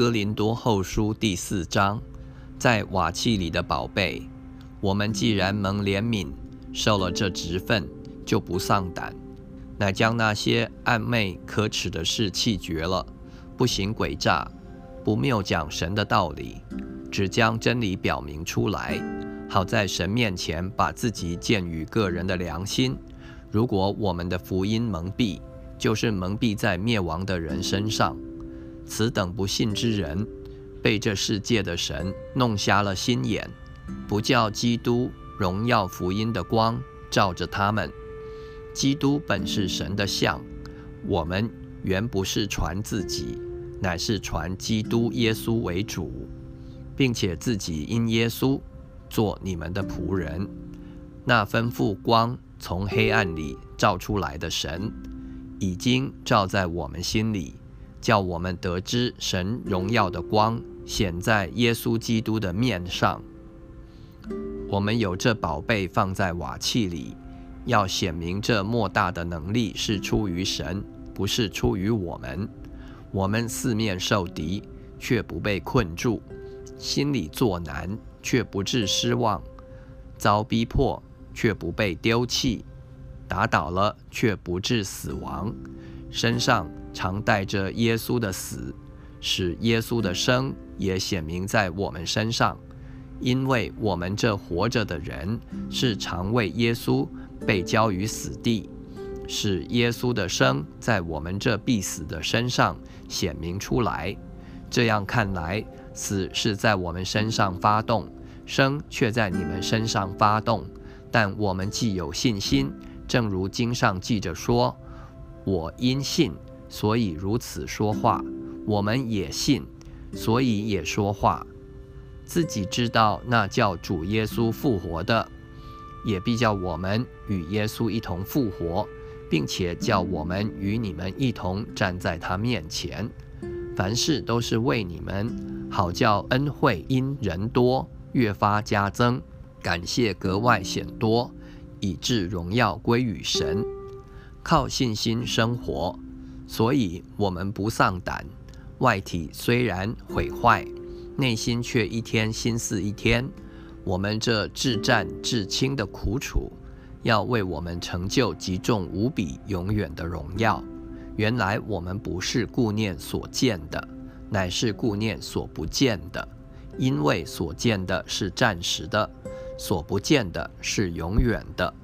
哥林多后书第四章，在瓦器里的宝贝，我们既然蒙怜悯，受了这职分，就不丧胆，乃将那些暧昧可耻的事弃绝了，不行诡诈，不谬讲神的道理，只将真理表明出来，好在神面前把自己建于个人的良心。如果我们的福音蒙蔽，就是蒙蔽在灭亡的人身上。此等不信之人，被这世界的神弄瞎了心眼，不叫基督荣耀福音的光照着他们。基督本是神的像，我们原不是传自己，乃是传基督耶稣为主，并且自己因耶稣做你们的仆人。那吩咐光从黑暗里照出来的神，已经照在我们心里。叫我们得知神荣耀的光显在耶稣基督的面上。我们有这宝贝放在瓦器里，要显明这莫大的能力是出于神，不是出于我们。我们四面受敌，却不被困住；心里作难，却不致失望；遭逼迫，却不被丢弃；打倒了，却不致死亡。身上常带着耶稣的死，使耶稣的生也显明在我们身上，因为我们这活着的人是常为耶稣被交于死地，使耶稣的生在我们这必死的身上显明出来。这样看来，死是在我们身上发动，生却在你们身上发动。但我们既有信心，正如经上记着说。我因信，所以如此说话；我们也信，所以也说话。自己知道那叫主耶稣复活的，也必叫我们与耶稣一同复活，并且叫我们与你们一同站在他面前。凡事都是为你们，好叫恩惠因人多越发加增，感谢格外显多，以致荣耀归于神。靠信心生活，所以我们不丧胆。外体虽然毁坏，内心却一天心思一天。我们这至战至轻的苦楚，要为我们成就极重无比、永远的荣耀。原来我们不是顾念所见的，乃是顾念所不见的，因为所见的是暂时的，所不见的是永远的。